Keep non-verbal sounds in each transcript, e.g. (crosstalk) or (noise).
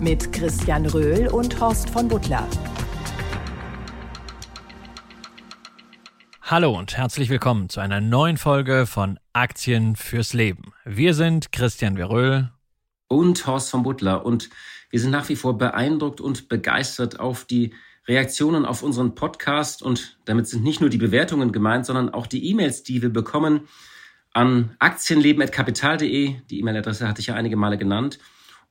Mit Christian Röhl und Horst von Butler. Hallo und herzlich willkommen zu einer neuen Folge von Aktien fürs Leben. Wir sind Christian Veröhl und Horst von Butler und wir sind nach wie vor beeindruckt und begeistert auf die Reaktionen auf unseren Podcast und damit sind nicht nur die Bewertungen gemeint, sondern auch die E-Mails, die wir bekommen an aktienleben.kapital.de. Die E-Mail-Adresse hatte ich ja einige Male genannt.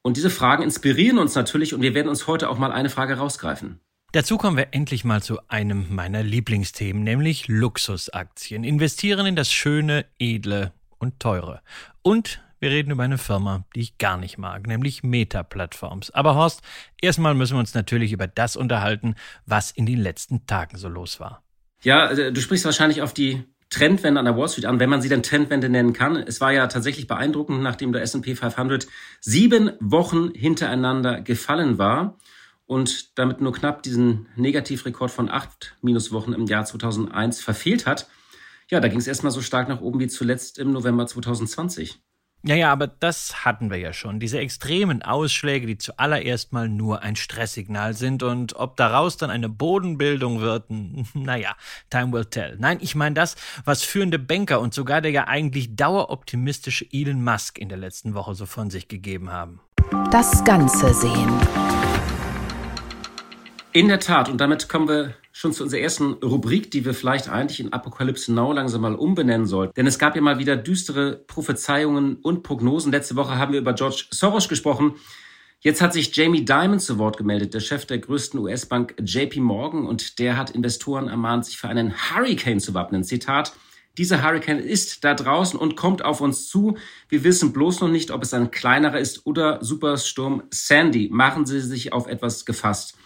Und diese Fragen inspirieren uns natürlich und wir werden uns heute auch mal eine Frage rausgreifen. Dazu kommen wir endlich mal zu einem meiner Lieblingsthemen, nämlich Luxusaktien. Investieren in das Schöne, Edle und Teure. Und wir reden über eine Firma, die ich gar nicht mag, nämlich Meta Platforms. Aber Horst, erstmal müssen wir uns natürlich über das unterhalten, was in den letzten Tagen so los war. Ja, äh, du sprichst wahrscheinlich auf die Trendwende an der Wall Street an, wenn man sie denn Trendwende nennen kann. Es war ja tatsächlich beeindruckend, nachdem der S&P 500 sieben Wochen hintereinander gefallen war und damit nur knapp diesen Negativrekord von acht Minuswochen im Jahr 2001 verfehlt hat. Ja, da ging es erstmal so stark nach oben wie zuletzt im November 2020. Ja, ja, aber das hatten wir ja schon. Diese extremen Ausschläge, die zuallererst mal nur ein Stresssignal sind und ob daraus dann eine Bodenbildung wird, (laughs) naja, time will tell. Nein, ich meine das, was führende Banker und sogar der ja eigentlich daueroptimistische Elon Musk in der letzten Woche so von sich gegeben haben. Das Ganze sehen. In der Tat, und damit kommen wir schon zu unserer ersten Rubrik, die wir vielleicht eigentlich in Apokalypse Now langsam mal umbenennen sollten. Denn es gab ja mal wieder düstere Prophezeiungen und Prognosen. Letzte Woche haben wir über George Soros gesprochen. Jetzt hat sich Jamie Dimon zu Wort gemeldet, der Chef der größten US-Bank JP Morgan, und der hat Investoren ermahnt, sich für einen Hurricane zu wappnen. Zitat, dieser Hurricane ist da draußen und kommt auf uns zu. Wir wissen bloß noch nicht, ob es ein kleinerer ist oder Supersturm Sandy. Machen Sie sich auf etwas gefasst.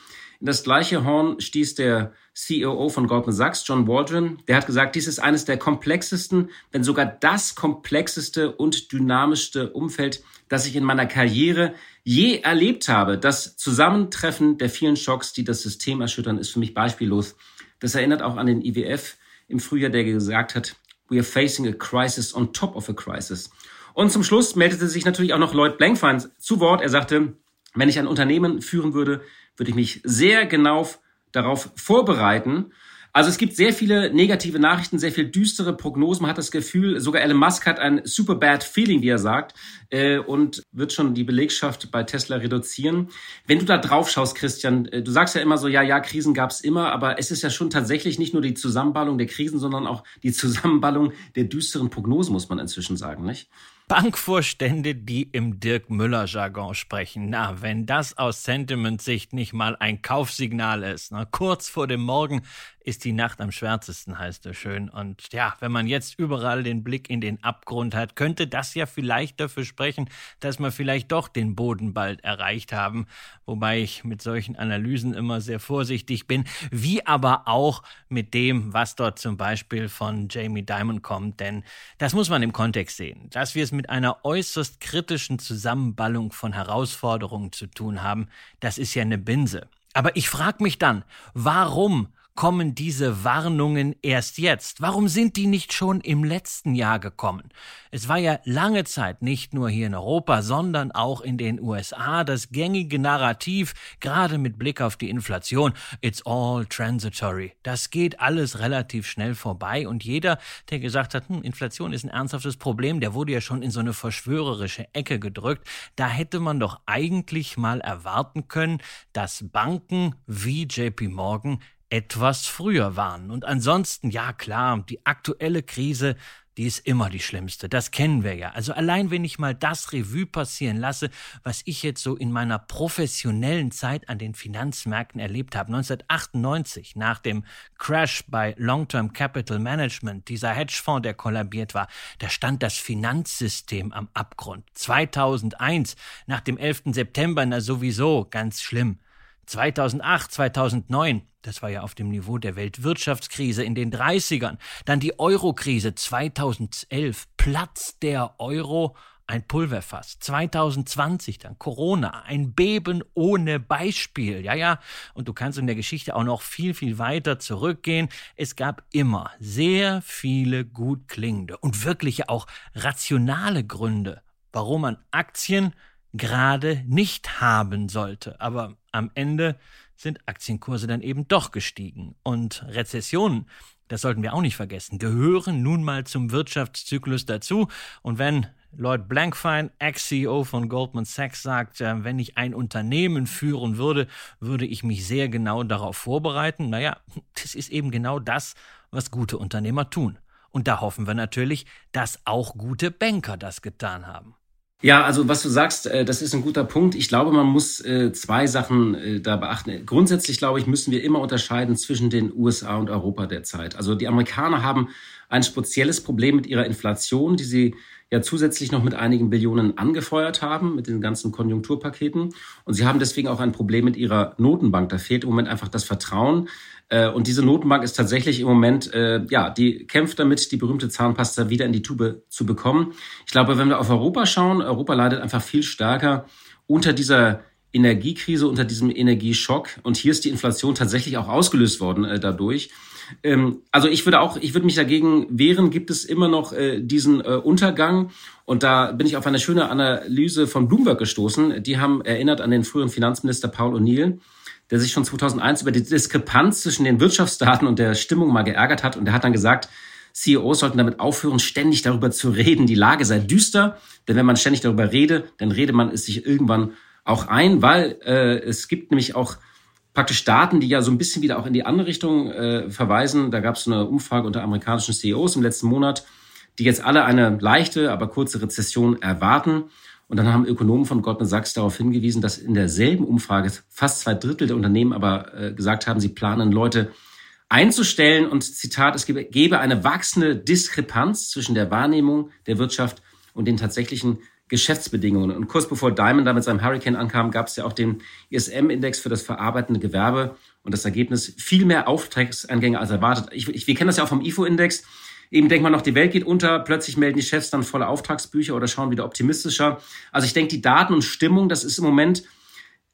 Das gleiche Horn stieß der COO von Goldman Sachs, John Waldron. Der hat gesagt, dies ist eines der komplexesten, wenn sogar das komplexeste und dynamischste Umfeld, das ich in meiner Karriere je erlebt habe. Das Zusammentreffen der vielen Schocks, die das System erschüttern, ist für mich beispiellos. Das erinnert auch an den IWF im Frühjahr, der gesagt hat, we are facing a crisis on top of a crisis. Und zum Schluss meldete sich natürlich auch noch Lloyd Blankfein zu Wort. Er sagte, wenn ich ein Unternehmen führen würde, würde ich mich sehr genau darauf vorbereiten. Also es gibt sehr viele negative Nachrichten, sehr viel düstere Prognosen. Man hat das Gefühl, sogar Elon Musk hat ein super bad feeling, wie er sagt, äh, und wird schon die Belegschaft bei Tesla reduzieren. Wenn du da drauf schaust, Christian, äh, du sagst ja immer so, ja, ja, Krisen gab es immer, aber es ist ja schon tatsächlich nicht nur die Zusammenballung der Krisen, sondern auch die Zusammenballung der düsteren Prognosen, muss man inzwischen sagen, nicht? Bankvorstände, die im Dirk Müller-Jargon sprechen. Na, wenn das aus Sentiment-Sicht nicht mal ein Kaufsignal ist. Na, kurz vor dem Morgen ist die Nacht am schwärzesten, heißt es schön. Und ja, wenn man jetzt überall den Blick in den Abgrund hat, könnte das ja vielleicht dafür sprechen, dass wir vielleicht doch den Boden bald erreicht haben. Wobei ich mit solchen Analysen immer sehr vorsichtig bin, wie aber auch mit dem, was dort zum Beispiel von Jamie Dimon kommt. Denn das muss man im Kontext sehen. Dass wir es mit einer äußerst kritischen Zusammenballung von Herausforderungen zu tun haben, das ist ja eine Binse. Aber ich frage mich dann, warum kommen diese Warnungen erst jetzt? Warum sind die nicht schon im letzten Jahr gekommen? Es war ja lange Zeit nicht nur hier in Europa, sondern auch in den USA das gängige Narrativ, gerade mit Blick auf die Inflation, it's all transitory. Das geht alles relativ schnell vorbei und jeder, der gesagt hat, hm, Inflation ist ein ernsthaftes Problem, der wurde ja schon in so eine verschwörerische Ecke gedrückt. Da hätte man doch eigentlich mal erwarten können, dass Banken wie JP Morgan etwas früher warnen. Und ansonsten, ja klar, die aktuelle Krise, die ist immer die schlimmste. Das kennen wir ja. Also allein wenn ich mal das Revue passieren lasse, was ich jetzt so in meiner professionellen Zeit an den Finanzmärkten erlebt habe. 1998, nach dem Crash bei Long-Term Capital Management, dieser Hedgefonds, der kollabiert war, da stand das Finanzsystem am Abgrund. 2001, nach dem 11. September, na sowieso ganz schlimm. 2008, 2009, das war ja auf dem Niveau der Weltwirtschaftskrise in den 30ern. Dann die Eurokrise 2011, Platz der Euro ein Pulverfass. 2020 dann Corona, ein Beben ohne Beispiel. Ja, ja, und du kannst in der Geschichte auch noch viel, viel weiter zurückgehen. Es gab immer sehr viele gut klingende und wirklich auch rationale Gründe, warum man Aktien gerade nicht haben sollte. Aber am Ende sind Aktienkurse dann eben doch gestiegen. Und Rezessionen, das sollten wir auch nicht vergessen, gehören nun mal zum Wirtschaftszyklus dazu. Und wenn Lloyd Blankfein, Ex-CEO von Goldman Sachs, sagt, äh, wenn ich ein Unternehmen führen würde, würde ich mich sehr genau darauf vorbereiten. Naja, das ist eben genau das, was gute Unternehmer tun. Und da hoffen wir natürlich, dass auch gute Banker das getan haben. Ja, also was du sagst, äh, das ist ein guter Punkt. Ich glaube, man muss äh, zwei Sachen da beachten. Grundsätzlich, glaube ich, müssen wir immer unterscheiden zwischen den USA und Europa derzeit. Also die Amerikaner haben ein spezielles Problem mit ihrer Inflation, die sie ja zusätzlich noch mit einigen Billionen angefeuert haben, mit den ganzen Konjunkturpaketen. Und sie haben deswegen auch ein Problem mit ihrer Notenbank. Da fehlt im Moment einfach das Vertrauen. Äh, und diese Notenbank ist tatsächlich im Moment, äh, ja, die kämpft damit, die berühmte Zahnpasta wieder in die Tube zu bekommen. Ich glaube, wenn wir auf Europa schauen, Europa leidet einfach viel stärker unter dieser Energiekrise, unter diesem Energieschock. Und hier ist die Inflation tatsächlich auch ausgelöst worden äh, dadurch. Ähm, also ich würde auch, ich würde mich dagegen wehren, gibt es immer noch äh, diesen äh, Untergang. Und da bin ich auf eine schöne Analyse von Bloomberg gestoßen. Die haben erinnert an den früheren Finanzminister Paul O'Neill, der sich schon 2001 über die Diskrepanz zwischen den Wirtschaftsdaten und der Stimmung mal geärgert hat. Und er hat dann gesagt, CEOs sollten damit aufhören, ständig darüber zu reden, die Lage sei düster. Denn wenn man ständig darüber rede, dann rede man es sich irgendwann auch ein, weil äh, es gibt nämlich auch praktisch Daten, die ja so ein bisschen wieder auch in die andere Richtung äh, verweisen. Da gab es eine Umfrage unter amerikanischen CEOs im letzten Monat, die jetzt alle eine leichte, aber kurze Rezession erwarten. Und dann haben Ökonomen von Goldman Sachs darauf hingewiesen, dass in derselben Umfrage fast zwei Drittel der Unternehmen aber äh, gesagt haben, sie planen Leute einzustellen. Und Zitat, es gebe, gebe eine wachsende Diskrepanz zwischen der Wahrnehmung der Wirtschaft und den tatsächlichen Geschäftsbedingungen. Und kurz bevor Diamond da mit seinem Hurricane ankam, gab es ja auch den ISM-Index für das verarbeitende Gewerbe und das Ergebnis viel mehr Auftragseingänge als erwartet. Ich, ich, wir kennen das ja auch vom IFO-Index. Eben denkt man noch, die Welt geht unter, plötzlich melden die Chefs dann volle Auftragsbücher oder schauen wieder optimistischer. Also ich denke, die Daten und Stimmung, das ist im Moment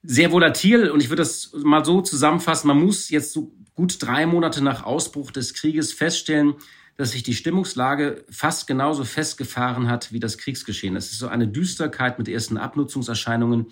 sehr volatil und ich würde das mal so zusammenfassen. Man muss jetzt so gut drei Monate nach Ausbruch des Krieges feststellen, dass sich die Stimmungslage fast genauso festgefahren hat wie das Kriegsgeschehen. Es ist so eine Düsterkeit mit ersten Abnutzungserscheinungen,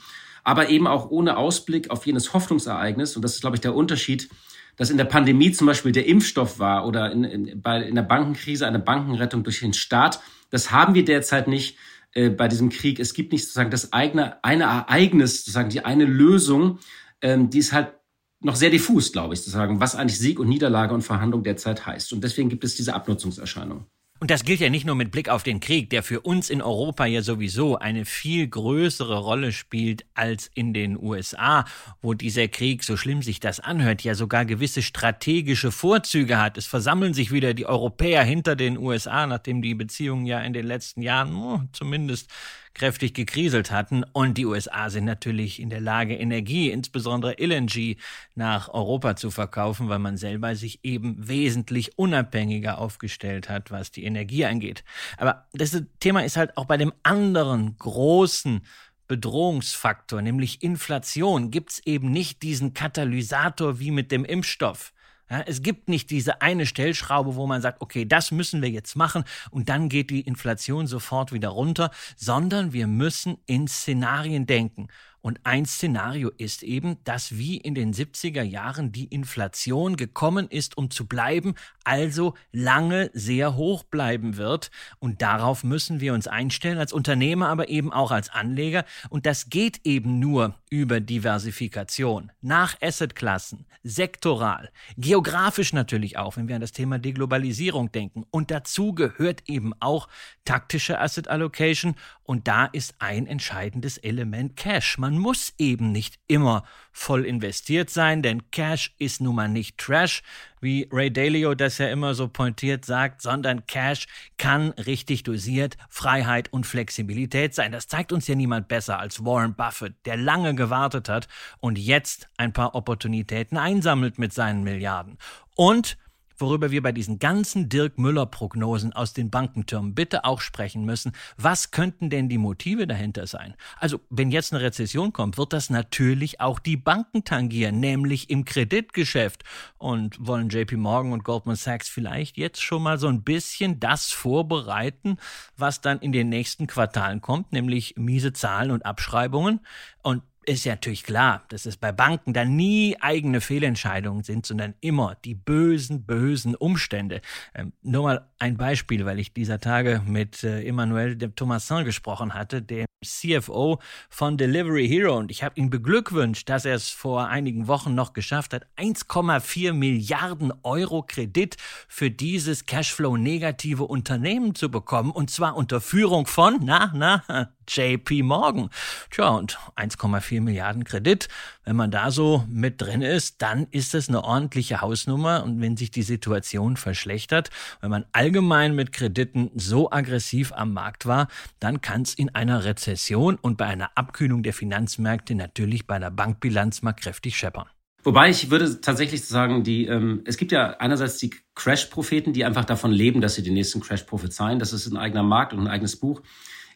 aber eben auch ohne Ausblick auf jenes Hoffnungsereignis. Und das ist, glaube ich, der Unterschied, dass in der Pandemie zum Beispiel der Impfstoff war oder in, in, bei, in der Bankenkrise eine Bankenrettung durch den Staat. Das haben wir derzeit nicht äh, bei diesem Krieg. Es gibt nicht sozusagen das eigene, eine Ereignis, sozusagen die eine Lösung, ähm, die ist halt noch sehr diffus, glaube ich, zu sagen, was eigentlich Sieg und Niederlage und Verhandlung derzeit heißt. Und deswegen gibt es diese Abnutzungserscheinung. Und das gilt ja nicht nur mit Blick auf den Krieg, der für uns in Europa ja sowieso eine viel größere Rolle spielt als in den USA, wo dieser Krieg, so schlimm sich das anhört, ja sogar gewisse strategische Vorzüge hat. Es versammeln sich wieder die Europäer hinter den USA, nachdem die Beziehungen ja in den letzten Jahren oh, zumindest kräftig gekriselt hatten. Und die USA sind natürlich in der Lage, Energie, insbesondere LNG, nach Europa zu verkaufen, weil man selber sich eben wesentlich unabhängiger aufgestellt hat, was die Energie angeht. Aber das Thema ist halt auch bei dem anderen großen Bedrohungsfaktor, nämlich Inflation, gibt's eben nicht diesen Katalysator wie mit dem Impfstoff. Ja, es gibt nicht diese eine Stellschraube, wo man sagt, okay, das müssen wir jetzt machen und dann geht die Inflation sofort wieder runter, sondern wir müssen in Szenarien denken. Und ein Szenario ist eben, dass wie in den 70er Jahren die Inflation gekommen ist, um zu bleiben, also lange sehr hoch bleiben wird. Und darauf müssen wir uns einstellen, als Unternehmer, aber eben auch als Anleger. Und das geht eben nur über Diversifikation. Nach Assetklassen, sektoral, geografisch natürlich auch, wenn wir an das Thema Deglobalisierung denken. Und dazu gehört eben auch taktische Asset Allocation. Und da ist ein entscheidendes Element Cash. Man muss eben nicht immer voll investiert sein, denn Cash ist nun mal nicht Trash, wie Ray Dalio das ja immer so pointiert sagt, sondern Cash kann richtig dosiert Freiheit und Flexibilität sein. Das zeigt uns ja niemand besser als Warren Buffett, der lange gewartet hat und jetzt ein paar Opportunitäten einsammelt mit seinen Milliarden. Und worüber wir bei diesen ganzen Dirk Müller-Prognosen aus den Bankentürmen bitte auch sprechen müssen. Was könnten denn die Motive dahinter sein? Also, wenn jetzt eine Rezession kommt, wird das natürlich auch die Banken tangieren, nämlich im Kreditgeschäft. Und wollen JP Morgan und Goldman Sachs vielleicht jetzt schon mal so ein bisschen das vorbereiten, was dann in den nächsten Quartalen kommt, nämlich miese Zahlen und Abschreibungen? Und ist ja natürlich klar, dass es bei Banken dann nie eigene Fehlentscheidungen sind, sondern immer die bösen, bösen Umstände. Ähm, nur mal ein Beispiel, weil ich dieser Tage mit äh, Emmanuel de Thomasin gesprochen hatte, dem CFO von Delivery Hero. Und ich habe ihn beglückwünscht, dass er es vor einigen Wochen noch geschafft hat, 1,4 Milliarden Euro Kredit für dieses Cashflow-negative Unternehmen zu bekommen. Und zwar unter Führung von, na, na, (laughs) JP Morgan. Tja, und 1,4 Milliarden Kredit, wenn man da so mit drin ist, dann ist das eine ordentliche Hausnummer. Und wenn sich die Situation verschlechtert, wenn man allgemein mit Krediten so aggressiv am Markt war, dann kann es in einer Rezession und bei einer Abkühlung der Finanzmärkte natürlich bei der Bankbilanz mal kräftig scheppern. Wobei ich würde tatsächlich sagen, die, ähm, es gibt ja einerseits die Crash-Propheten, die einfach davon leben, dass sie den nächsten Crash prophezeien. Das ist ein eigener Markt und ein eigenes Buch.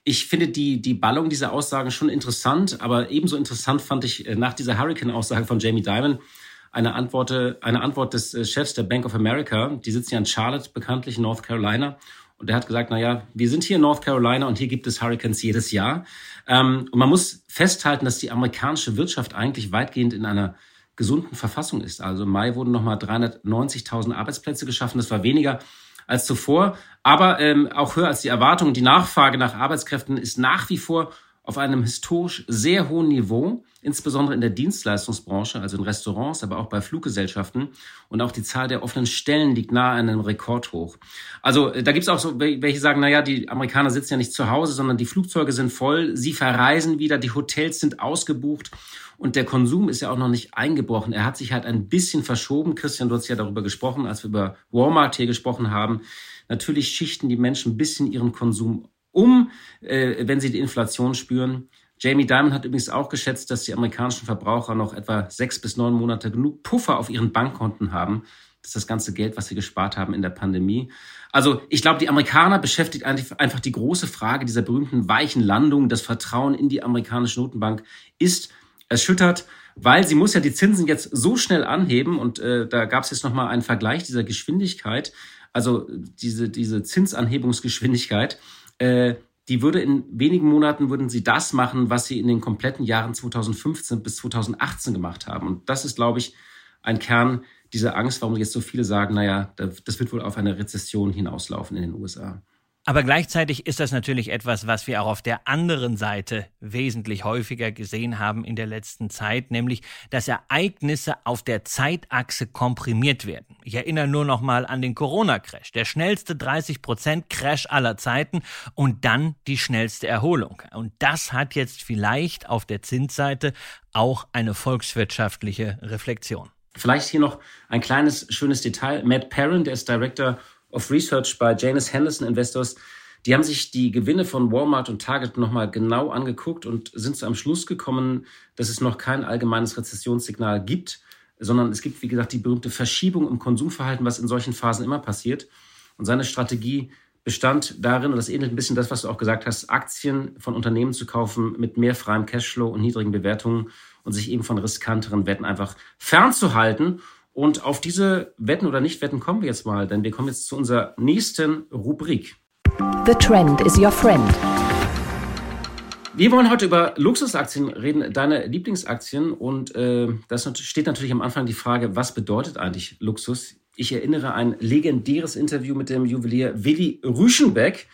Ich finde die, die Ballung dieser Aussagen schon interessant, aber ebenso interessant fand ich äh, nach dieser Hurricane-Aussage von Jamie Dimon eine Antwort, eine Antwort des äh, Chefs der Bank of America. Die sitzen ja in Charlotte, bekanntlich in North Carolina. Und der hat gesagt, na ja, wir sind hier in North Carolina und hier gibt es Hurricanes jedes Jahr. Ähm, und man muss festhalten, dass die amerikanische Wirtschaft eigentlich weitgehend in einer gesunden Verfassung ist. Also im Mai wurden nochmal 390.000 Arbeitsplätze geschaffen. Das war weniger als zuvor, aber ähm, auch höher als die Erwartungen. Die Nachfrage nach Arbeitskräften ist nach wie vor auf einem historisch sehr hohen Niveau, insbesondere in der Dienstleistungsbranche, also in Restaurants, aber auch bei Fluggesellschaften. Und auch die Zahl der offenen Stellen liegt nahe an einem Rekordhoch. Also äh, da gibt es auch so, welche sagen, naja, die Amerikaner sitzen ja nicht zu Hause, sondern die Flugzeuge sind voll, sie verreisen wieder, die Hotels sind ausgebucht und der Konsum ist ja auch noch nicht eingebrochen. Er hat sich halt ein bisschen verschoben. Christian, du hast ja darüber gesprochen, als wir über Walmart hier gesprochen haben. Natürlich schichten die Menschen ein bisschen ihren Konsum um, äh, wenn sie die Inflation spüren. Jamie Dimon hat übrigens auch geschätzt, dass die amerikanischen Verbraucher noch etwa sechs bis neun Monate genug Puffer auf ihren Bankkonten haben. Das ist das ganze Geld, was sie gespart haben in der Pandemie. Also ich glaube, die Amerikaner beschäftigt einfach die große Frage dieser berühmten weichen Landung. Das Vertrauen in die amerikanische Notenbank ist erschüttert, weil sie muss ja die Zinsen jetzt so schnell anheben und äh, da gab es jetzt nochmal einen Vergleich dieser Geschwindigkeit, also diese, diese Zinsanhebungsgeschwindigkeit. Äh, die würde in wenigen Monaten würden sie das machen, was sie in den kompletten Jahren 2015 bis 2018 gemacht haben. Und das ist, glaube ich, ein Kern dieser Angst, warum jetzt so viele sagen, naja, das wird wohl auf eine Rezession hinauslaufen in den USA. Aber gleichzeitig ist das natürlich etwas, was wir auch auf der anderen Seite wesentlich häufiger gesehen haben in der letzten Zeit, nämlich dass Ereignisse auf der Zeitachse komprimiert werden. Ich erinnere nur noch mal an den Corona-Crash, der schnellste 30% Crash aller Zeiten und dann die schnellste Erholung. Und das hat jetzt vielleicht auf der Zinsseite auch eine volkswirtschaftliche Reflexion. Vielleicht hier noch ein kleines schönes Detail. Matt Perrin, der ist Director of Research bei Janus Henderson Investors. Die haben sich die Gewinne von Walmart und Target nochmal genau angeguckt und sind zu einem Schluss gekommen, dass es noch kein allgemeines Rezessionssignal gibt, sondern es gibt, wie gesagt, die berühmte Verschiebung im Konsumverhalten, was in solchen Phasen immer passiert. Und seine Strategie bestand darin, und das ähnelt ein bisschen das, was du auch gesagt hast, Aktien von Unternehmen zu kaufen mit mehr freiem Cashflow und niedrigen Bewertungen und sich eben von riskanteren Wetten einfach fernzuhalten. Und auf diese Wetten oder Nicht-Wetten kommen wir jetzt mal, denn wir kommen jetzt zu unserer nächsten Rubrik. The Trend is your friend. Wir wollen heute über Luxusaktien reden, deine Lieblingsaktien. Und äh, das steht natürlich am Anfang die Frage, was bedeutet eigentlich Luxus? Ich erinnere ein legendäres Interview mit dem Juwelier Willi Rüschenbeck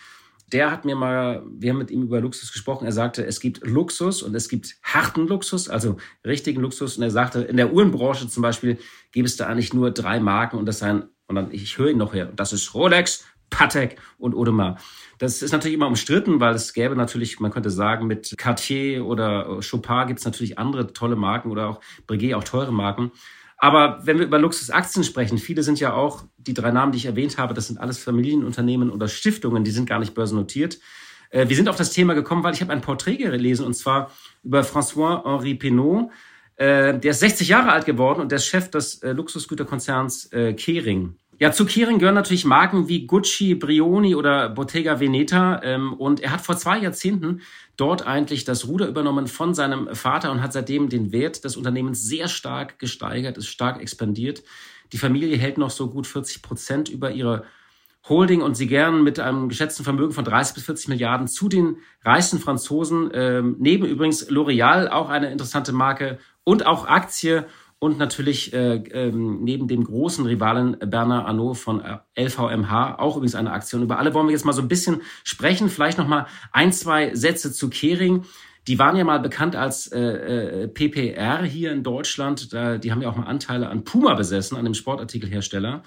der hat mir mal, wir haben mit ihm über Luxus gesprochen. Er sagte, es gibt Luxus und es gibt harten Luxus, also richtigen Luxus. Und er sagte, in der Uhrenbranche zum Beispiel gäbe es da eigentlich nur drei Marken und das seien, und dann, ich höre ihn noch her, das ist Rolex, Patek und Audemars. Das ist natürlich immer umstritten, weil es gäbe natürlich, man könnte sagen, mit Cartier oder Chopin gibt es natürlich andere tolle Marken oder auch Breguet, auch teure Marken. Aber wenn wir über Luxusaktien sprechen, viele sind ja auch, die drei Namen, die ich erwähnt habe, das sind alles Familienunternehmen oder Stiftungen, die sind gar nicht börsennotiert. Äh, wir sind auf das Thema gekommen, weil ich habe ein Porträt gelesen und zwar über François-Henri Pinault. Äh, der ist 60 Jahre alt geworden und der ist Chef des äh, Luxusgüterkonzerns Kering. Ja, zu Kering gehören natürlich Marken wie Gucci, Brioni oder Bottega Veneta. Ähm, und er hat vor zwei Jahrzehnten dort eigentlich das Ruder übernommen von seinem Vater und hat seitdem den Wert des Unternehmens sehr stark gesteigert, ist stark expandiert. Die Familie hält noch so gut 40 Prozent über ihre Holding und sie gern mit einem geschätzten Vermögen von 30 bis 40 Milliarden zu den reichsten Franzosen. Ähm, neben übrigens L'Oreal, auch eine interessante Marke und auch Aktie und natürlich äh, ähm, neben dem großen Rivalen Bernard Arnault von äh, LVMH auch übrigens eine Aktion. Über alle wollen wir jetzt mal so ein bisschen sprechen. Vielleicht noch mal ein, zwei Sätze zu Kering. Die waren ja mal bekannt als äh, äh, PPR hier in Deutschland. Da, die haben ja auch mal Anteile an Puma besessen, an dem Sportartikelhersteller.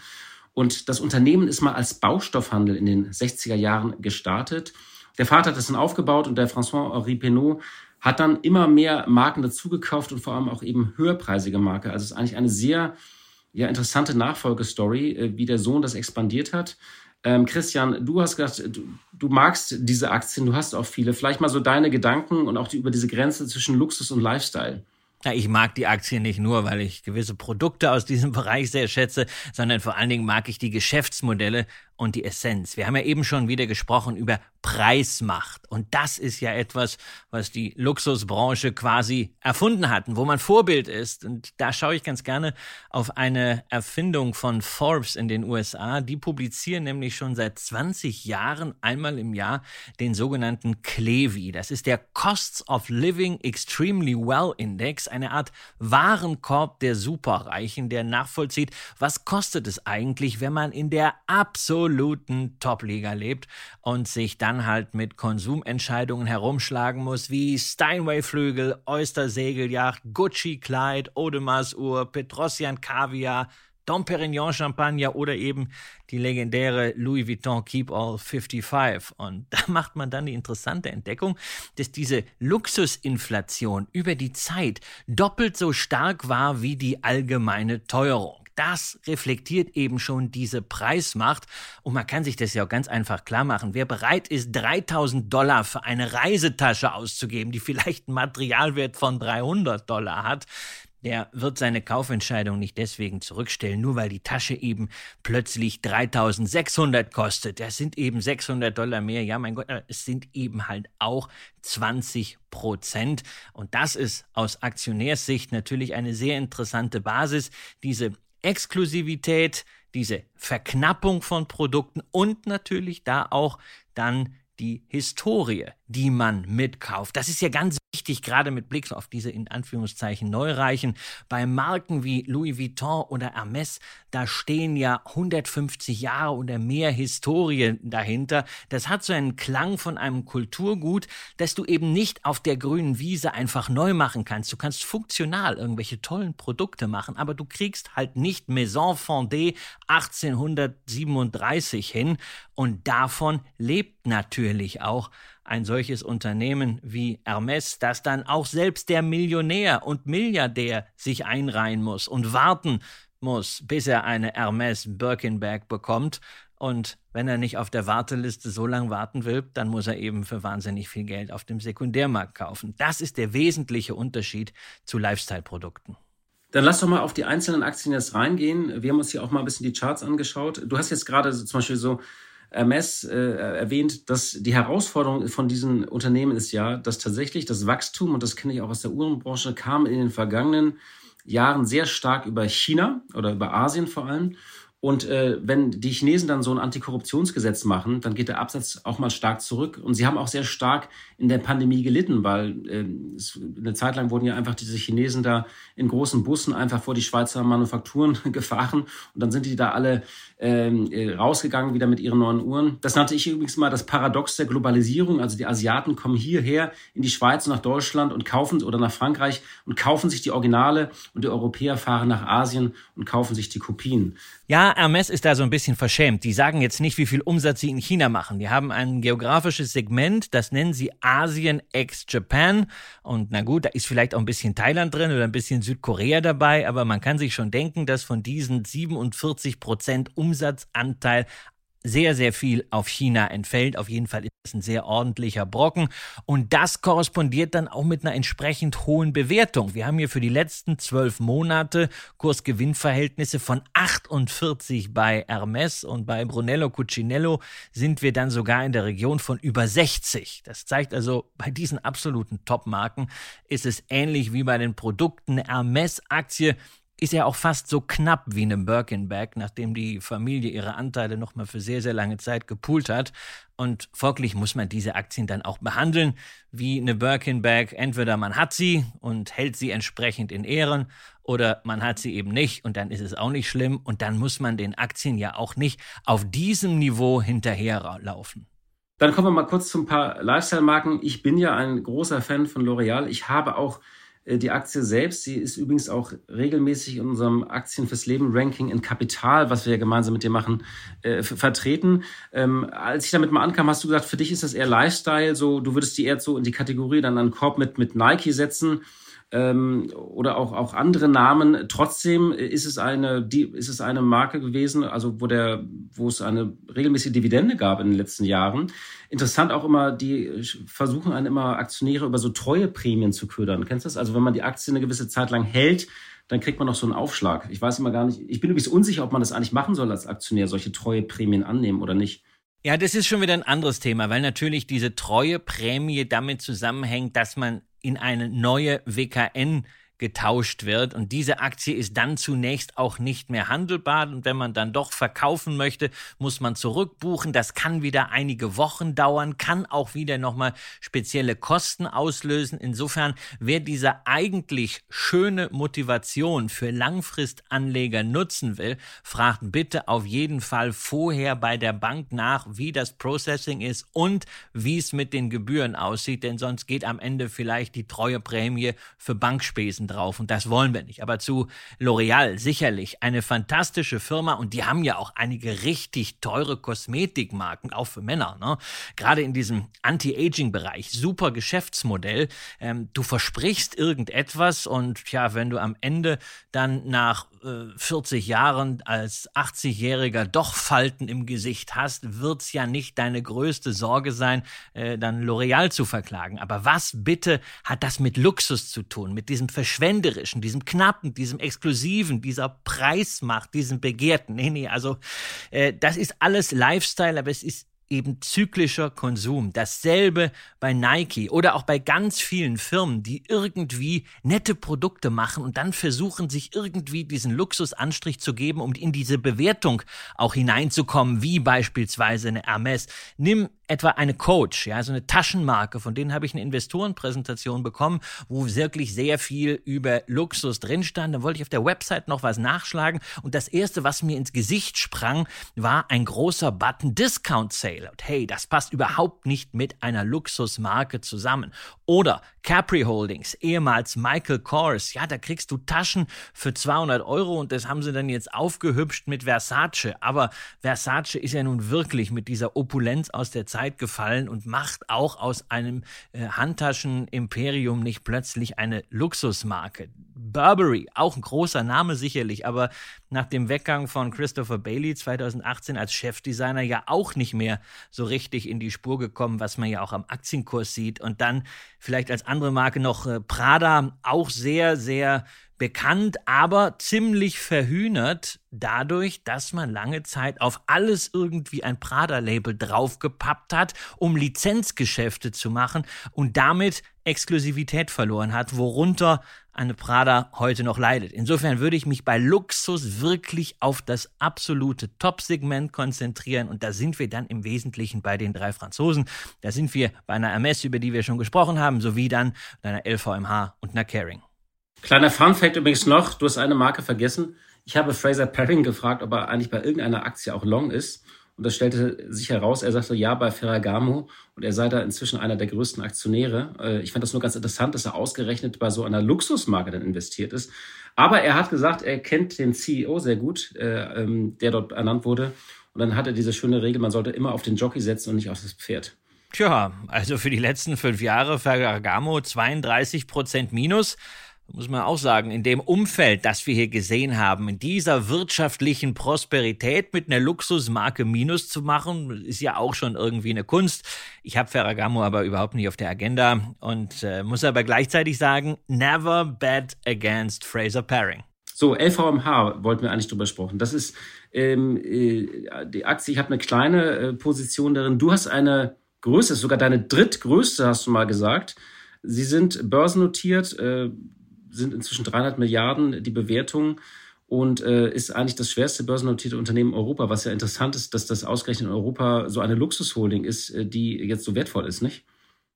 Und das Unternehmen ist mal als Baustoffhandel in den 60er Jahren gestartet. Der Vater hat das dann aufgebaut und der François-Henri Penault hat dann immer mehr Marken dazugekauft und vor allem auch eben höherpreisige Marke. Also es ist eigentlich eine sehr ja, interessante Nachfolgestory, äh, wie der Sohn das expandiert hat. Ähm, Christian, du hast gesagt, du, du, magst diese Aktien, du hast auch viele. Vielleicht mal so deine Gedanken und auch die, über diese Grenze zwischen Luxus und Lifestyle. Ja, ich mag die Aktien nicht nur, weil ich gewisse Produkte aus diesem (laughs) Bereich sehr schätze, sondern vor allen Dingen mag ich die Geschäftsmodelle und die Essenz. Wir haben ja eben schon wieder gesprochen über Preismacht. Und das ist ja etwas, was die Luxusbranche quasi erfunden hatten, wo man Vorbild ist. Und da schaue ich ganz gerne auf eine Erfindung von Forbes in den USA. Die publizieren nämlich schon seit 20 Jahren einmal im Jahr den sogenannten CLEVI. Das ist der Costs of Living Extremely Well Index, eine Art Warenkorb der Superreichen, der nachvollzieht, was kostet es eigentlich, wenn man in der absoluten Top-Liga lebt und sich dann halt mit Konsumentscheidungen herumschlagen muss, wie Steinway-Flügel, Oyster-Segelyacht, Gucci-Kleid, Audemars Uhr, Petrosian Kaviar, Dom Perignon Champagner oder eben die legendäre Louis Vuitton Keep All 55. Und (laughs) da macht man dann die interessante Entdeckung, dass diese Luxusinflation über die Zeit doppelt so stark war wie die allgemeine Teuerung das reflektiert eben schon diese Preismacht. Und man kann sich das ja auch ganz einfach klar machen. Wer bereit ist, 3000 Dollar für eine Reisetasche auszugeben, die vielleicht einen Materialwert von 300 Dollar hat, der wird seine Kaufentscheidung nicht deswegen zurückstellen, nur weil die Tasche eben plötzlich 3600 kostet. Das sind eben 600 Dollar mehr. Ja, mein Gott, es sind eben halt auch 20 Prozent. Und das ist aus Aktionärssicht natürlich eine sehr interessante Basis, diese Exklusivität, diese Verknappung von Produkten und natürlich da auch dann die Historie, die man mitkauft. Das ist ja ganz wichtig, gerade mit Blick auf diese in Anführungszeichen Neureichen. Bei Marken wie Louis Vuitton oder Hermes, da stehen ja 150 Jahre oder mehr Historie dahinter. Das hat so einen Klang von einem Kulturgut, dass du eben nicht auf der grünen Wiese einfach neu machen kannst. Du kannst funktional irgendwelche tollen Produkte machen, aber du kriegst halt nicht Maison Fondée 1837 hin. Und davon lebt natürlich auch ein solches Unternehmen wie Hermes, das dann auch selbst der Millionär und Milliardär sich einreihen muss und warten muss, bis er eine Hermes Birkenberg bekommt. Und wenn er nicht auf der Warteliste so lange warten will, dann muss er eben für wahnsinnig viel Geld auf dem Sekundärmarkt kaufen. Das ist der wesentliche Unterschied zu Lifestyle-Produkten. Dann lass doch mal auf die einzelnen Aktien jetzt reingehen. Wir haben uns hier auch mal ein bisschen die Charts angeschaut. Du hast jetzt gerade zum Beispiel so Hermes äh, erwähnt, dass die Herausforderung von diesen Unternehmen ist ja, dass tatsächlich das Wachstum, und das kenne ich auch aus der Uhrenbranche, kam in den vergangenen Jahren sehr stark über China oder über Asien vor allem. Und äh, wenn die Chinesen dann so ein Antikorruptionsgesetz machen, dann geht der Absatz auch mal stark zurück. Und sie haben auch sehr stark in der Pandemie gelitten, weil äh, es, eine Zeit lang wurden ja einfach diese Chinesen da in großen Bussen einfach vor die Schweizer Manufakturen (laughs) gefahren. Und dann sind die da alle ähm, äh, rausgegangen wieder mit ihren neuen Uhren. Das nannte ich übrigens mal das Paradox der Globalisierung. Also die Asiaten kommen hierher in die Schweiz, nach Deutschland und kaufen oder nach Frankreich und kaufen sich die Originale und die Europäer fahren nach Asien und kaufen sich die Kopien. Ja, Ja, Hermes ist da so ein bisschen verschämt. Die sagen jetzt nicht, wie viel Umsatz sie in China machen. Die haben ein geografisches Segment, das nennen sie Asien ex Japan. Und na gut, da ist vielleicht auch ein bisschen Thailand drin oder ein bisschen Südkorea dabei, aber man kann sich schon denken, dass von diesen 47 Prozent Umsatzanteil sehr, sehr viel auf China entfällt. Auf jeden Fall ist es ein sehr ordentlicher Brocken. Und das korrespondiert dann auch mit einer entsprechend hohen Bewertung. Wir haben hier für die letzten zwölf Monate Kursgewinnverhältnisse von 48 bei Hermes und bei Brunello Cucinello sind wir dann sogar in der Region von über 60. Das zeigt also, bei diesen absoluten Top-Marken ist es ähnlich wie bei den Produkten. Hermes-Aktie ist ja auch fast so knapp wie eine Birkenberg, nachdem die Familie ihre Anteile nochmal für sehr, sehr lange Zeit gepoolt hat. Und folglich muss man diese Aktien dann auch behandeln wie eine Birkenberg. Entweder man hat sie und hält sie entsprechend in Ehren oder man hat sie eben nicht und dann ist es auch nicht schlimm und dann muss man den Aktien ja auch nicht auf diesem Niveau hinterherlaufen. Dann kommen wir mal kurz zu ein paar Lifestyle-Marken. Ich bin ja ein großer Fan von L'Oreal. Ich habe auch die Aktie selbst, sie ist übrigens auch regelmäßig in unserem Aktien fürs Leben Ranking in Kapital, was wir ja gemeinsam mit dir machen, äh, vertreten. Ähm, als ich damit mal ankam, hast du gesagt, für dich ist das eher Lifestyle, so du würdest die eher so in die Kategorie dann an Korb mit mit Nike setzen ähm, oder auch, auch andere Namen. Trotzdem ist es eine, die, ist es eine Marke gewesen, also wo der, wo es eine regelmäßige Dividende gab in den letzten Jahren. Interessant auch immer, die versuchen einen immer Aktionäre über so treue Prämien zu ködern. Kennst du das? Also wenn man die Aktie eine gewisse Zeit lang hält, dann kriegt man noch so einen Aufschlag. Ich weiß immer gar nicht, ich bin übrigens unsicher, ob man das eigentlich machen soll als Aktionär, solche treue Prämien annehmen oder nicht. Ja, das ist schon wieder ein anderes Thema, weil natürlich diese treue Prämie damit zusammenhängt, dass man in eine neue WKN getauscht wird. Und diese Aktie ist dann zunächst auch nicht mehr handelbar. Und wenn man dann doch verkaufen möchte, muss man zurückbuchen. Das kann wieder einige Wochen dauern, kann auch wieder nochmal spezielle Kosten auslösen. Insofern, wer diese eigentlich schöne Motivation für Langfristanleger nutzen will, fragt bitte auf jeden Fall vorher bei der Bank nach, wie das Processing ist und wie es mit den Gebühren aussieht, denn sonst geht am Ende vielleicht die treue Prämie für Bankspesen drauf und das wollen wir nicht. Aber zu L'Oreal sicherlich eine fantastische Firma und die haben ja auch einige richtig teure Kosmetikmarken, auch für Männer. Ne? Gerade in diesem Anti-Aging-Bereich, super Geschäftsmodell. Ähm, du versprichst irgendetwas und ja, wenn du am Ende dann nach 40 äh, Jahren als 80-Jähriger doch Falten im Gesicht hast, wird's ja nicht deine größte Sorge sein, äh, dann L'Oreal zu verklagen. Aber was bitte hat das mit Luxus zu tun, mit diesem verschwenderischen, diesem knappen, diesem exklusiven, dieser Preismacht, diesem Begehrten? Nee, nee, also äh, das ist alles Lifestyle, aber es ist eben zyklischer Konsum. Dasselbe bei Nike oder auch bei ganz vielen Firmen, die irgendwie nette Produkte machen und dann versuchen, sich irgendwie diesen Luxusanstrich zu geben, um in diese Bewertung auch hineinzukommen, wie beispielsweise eine Hermes. Nimm etwa eine Coach, ja, so eine Taschenmarke, von denen habe ich eine Investorenpräsentation bekommen, wo wirklich sehr viel über Luxus drin stand. Dann wollte ich auf der Website noch was nachschlagen und das erste, was mir ins Gesicht sprang, war ein großer Button Discount Sale. Und hey, das passt überhaupt nicht mit einer Luxusmarke zusammen. Oder Capri Holdings, ehemals Michael Kors, ja, da kriegst du Taschen für 200 Euro und das haben sie dann jetzt aufgehübscht mit Versace. Aber Versace ist ja nun wirklich mit dieser Opulenz aus der Zeit gefallen und macht auch aus einem äh, Handtaschenimperium nicht plötzlich eine Luxusmarke. Burberry, auch ein großer Name sicherlich, aber nach dem Weggang von Christopher Bailey 2018 als Chefdesigner ja auch nicht mehr so richtig in die Spur gekommen, was man ja auch am Aktienkurs sieht. Und dann vielleicht als andere Marke noch äh, Prada, auch sehr, sehr bekannt, aber ziemlich verhühnert dadurch, dass man lange Zeit auf alles irgendwie ein Prada-Label draufgepappt hat, um Lizenzgeschäfte zu machen und damit Exklusivität verloren hat, worunter eine Prada heute noch leidet. Insofern würde ich mich bei Luxus wirklich auf das absolute Top-Segment konzentrieren und da sind wir dann im Wesentlichen bei den drei Franzosen. Da sind wir bei einer Hermes, über die wir schon gesprochen haben, sowie dann einer LVMH und einer Caring. Kleiner Fun-Fact übrigens noch, du hast eine Marke vergessen. Ich habe Fraser Paring gefragt, ob er eigentlich bei irgendeiner Aktie auch long ist. Und das stellte sich heraus, er sagte ja bei Ferragamo und er sei da inzwischen einer der größten Aktionäre. Äh, ich fand das nur ganz interessant, dass er ausgerechnet bei so einer Luxusmarke dann investiert ist. Aber er hat gesagt, er kennt den CEO sehr gut, äh, ähm, der dort ernannt wurde. Und dann hat er diese schöne Regel, man sollte immer auf den Jockey setzen und nicht auf das Pferd. Tja, also für die letzten fünf Jahre Ferragamo 32 Prozent minus muss man auch sagen, in dem Umfeld, das wir hier gesehen haben, in dieser wirtschaftlichen Prosperität mit einer Luxusmarke Minus zu machen, ist ja auch schon irgendwie eine Kunst. Ich habe Ferragamo aber überhaupt nicht auf der Agenda und äh, muss aber gleichzeitig sagen, never bet against Fraser Paring. So, LVMH wollten wir eigentlich drüber sprechen. Das ist ähm, äh, die Aktie, ich habe eine kleine äh, Position darin. Du hast eine größte, sogar deine drittgrößte, hast du mal gesagt. Sie sind börsennotiert, äh, sind inzwischen 300 Milliarden die Bewertung und äh, ist eigentlich das schwerste börsennotierte Unternehmen Europa, was ja interessant ist, dass das ausgerechnet in Europa so eine Luxusholding ist, äh, die jetzt so wertvoll ist, nicht?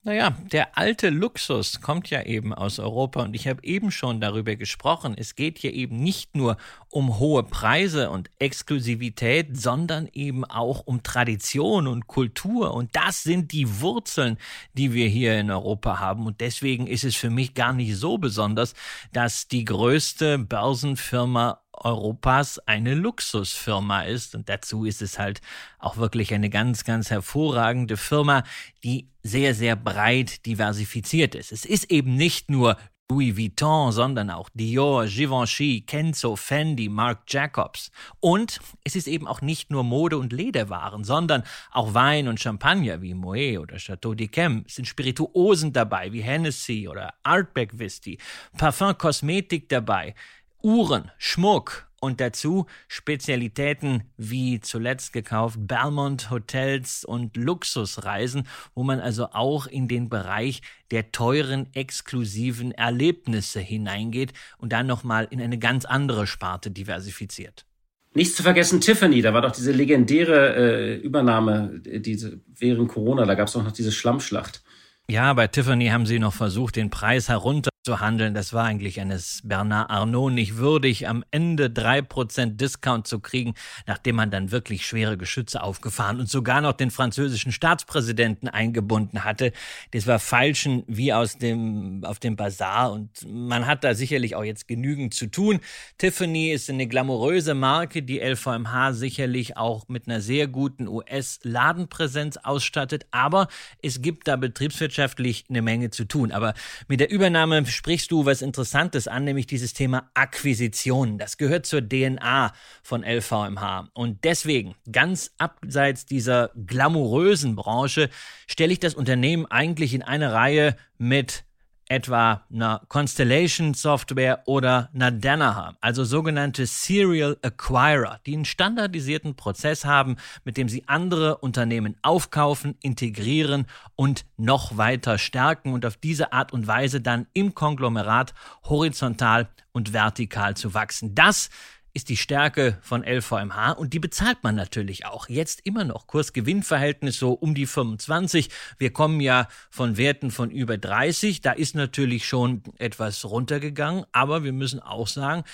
Naja, der alte Luxus kommt ja eben aus Europa. Und ich habe eben schon darüber gesprochen. Es geht hier eben nicht nur um hohe Preise und Exklusivität, sondern eben auch um Tradition und Kultur. Und das sind die Wurzeln, die wir hier in Europa haben. Und deswegen ist es für mich gar nicht so besonders, dass die größte Börsenfirma Europas eine Luxusfirma ist. Und dazu ist es halt auch wirklich eine ganz, ganz hervorragende Firma, die sehr, sehr breit diversifiziert ist. Es ist eben nicht nur Louis Vuitton, sondern auch Dior, Givenchy, Kenzo, Fendi, Marc Jacobs. Und es ist eben auch nicht nur Mode und Lederwaren, sondern auch Wein und Champagner wie Moet oder Chateau d'Yquem. Es sind Spirituosen dabei wie Hennessy oder Artback Whisky, Parfum, Kosmetik dabei. Uhren, Schmuck und dazu Spezialitäten wie zuletzt gekauft Belmont Hotels und Luxusreisen, wo man also auch in den Bereich der teuren exklusiven Erlebnisse hineingeht und dann nochmal in eine ganz andere Sparte diversifiziert. Nicht zu vergessen Tiffany, da war doch diese legendäre äh, Übernahme äh, diese, während Corona, da gab es auch noch diese Schlammschlacht. Ja, bei Tiffany haben sie noch versucht, den Preis herunter zu handeln. Das war eigentlich eines Bernard Arnault nicht würdig, am Ende drei Prozent Discount zu kriegen, nachdem man dann wirklich schwere Geschütze aufgefahren und sogar noch den französischen Staatspräsidenten eingebunden hatte. Das war Falschen wie aus dem, auf dem Bazar und man hat da sicherlich auch jetzt genügend zu tun. Tiffany ist eine glamouröse Marke, die LVMH sicherlich auch mit einer sehr guten US-Ladenpräsenz ausstattet, aber es gibt da betriebswirtschaftlich eine Menge zu tun. Aber mit der Übernahme sprichst du was Interessantes an, nämlich dieses Thema Akquisition. Das gehört zur DNA von LVMH. Und deswegen, ganz abseits dieser glamourösen Branche, stelle ich das Unternehmen eigentlich in eine Reihe mit etwa einer Constellation Software oder einer Danaher, also sogenannte Serial Acquirer, die einen standardisierten Prozess haben, mit dem sie andere Unternehmen aufkaufen, integrieren und noch weiter stärken und auf diese Art und Weise dann im Konglomerat horizontal und vertikal zu wachsen. Das ist die Stärke von LVMH und die bezahlt man natürlich auch. Jetzt immer noch Kurs-Gewinn-Verhältnis so um die 25. Wir kommen ja von Werten von über 30. Da ist natürlich schon etwas runtergegangen, aber wir müssen auch sagen,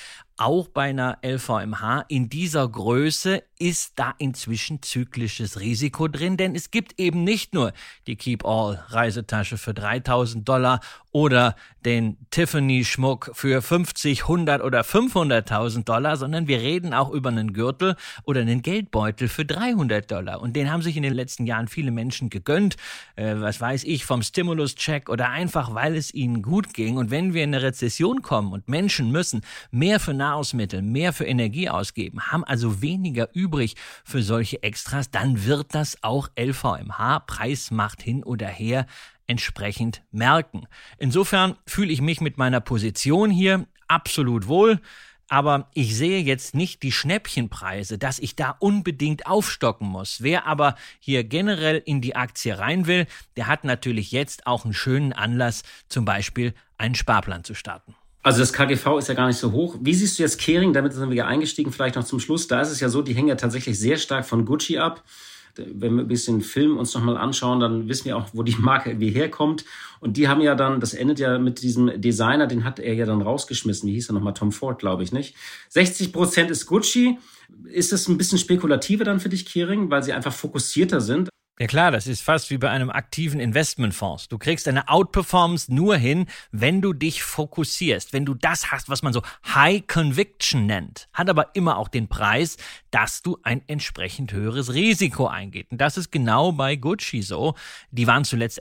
auch bei einer LVMH in dieser Größe ist da inzwischen zyklisches Risiko drin, denn es gibt eben nicht nur die Keep All Reisetasche für 3000 Dollar oder den Tiffany Schmuck für 50, 100 oder 500.000 Dollar, sondern wir reden auch über einen Gürtel oder einen Geldbeutel für 300 Dollar. Und den haben sich in den letzten Jahren viele Menschen gegönnt, äh, was weiß ich, vom Stimulus-Check oder einfach, weil es ihnen gut ging. Und wenn wir in eine Rezession kommen und Menschen müssen mehr für Nahrungsmittel, mehr für Energie ausgeben, haben also weniger übrig für solche Extras, dann wird das auch LVMH, Preismacht hin oder her, entsprechend merken. Insofern fühle ich mich mit meiner Position hier absolut wohl. Aber ich sehe jetzt nicht die Schnäppchenpreise, dass ich da unbedingt aufstocken muss. Wer aber hier generell in die Aktie rein will, der hat natürlich jetzt auch einen schönen Anlass, zum Beispiel einen Sparplan zu starten. Also das KGV ist ja gar nicht so hoch. Wie siehst du jetzt Kering? Damit sind wir ja eingestiegen, vielleicht noch zum Schluss. Da ist es ja so, die hängen ja tatsächlich sehr stark von Gucci ab. Wenn wir ein bisschen Film uns nochmal anschauen, dann wissen wir auch, wo die Marke irgendwie herkommt. Und die haben ja dann, das endet ja mit diesem Designer, den hat er ja dann rausgeschmissen. Wie hieß er nochmal? Tom Ford, glaube ich, nicht? 60 Prozent ist Gucci. Ist das ein bisschen spekulativer dann für dich, Kering, weil sie einfach fokussierter sind? Ja klar, das ist fast wie bei einem aktiven Investmentfonds. Du kriegst eine Outperformance nur hin, wenn du dich fokussierst, wenn du das hast, was man so High Conviction nennt. Hat aber immer auch den Preis, dass du ein entsprechend höheres Risiko eingehst. Und das ist genau bei Gucci so. Die waren zuletzt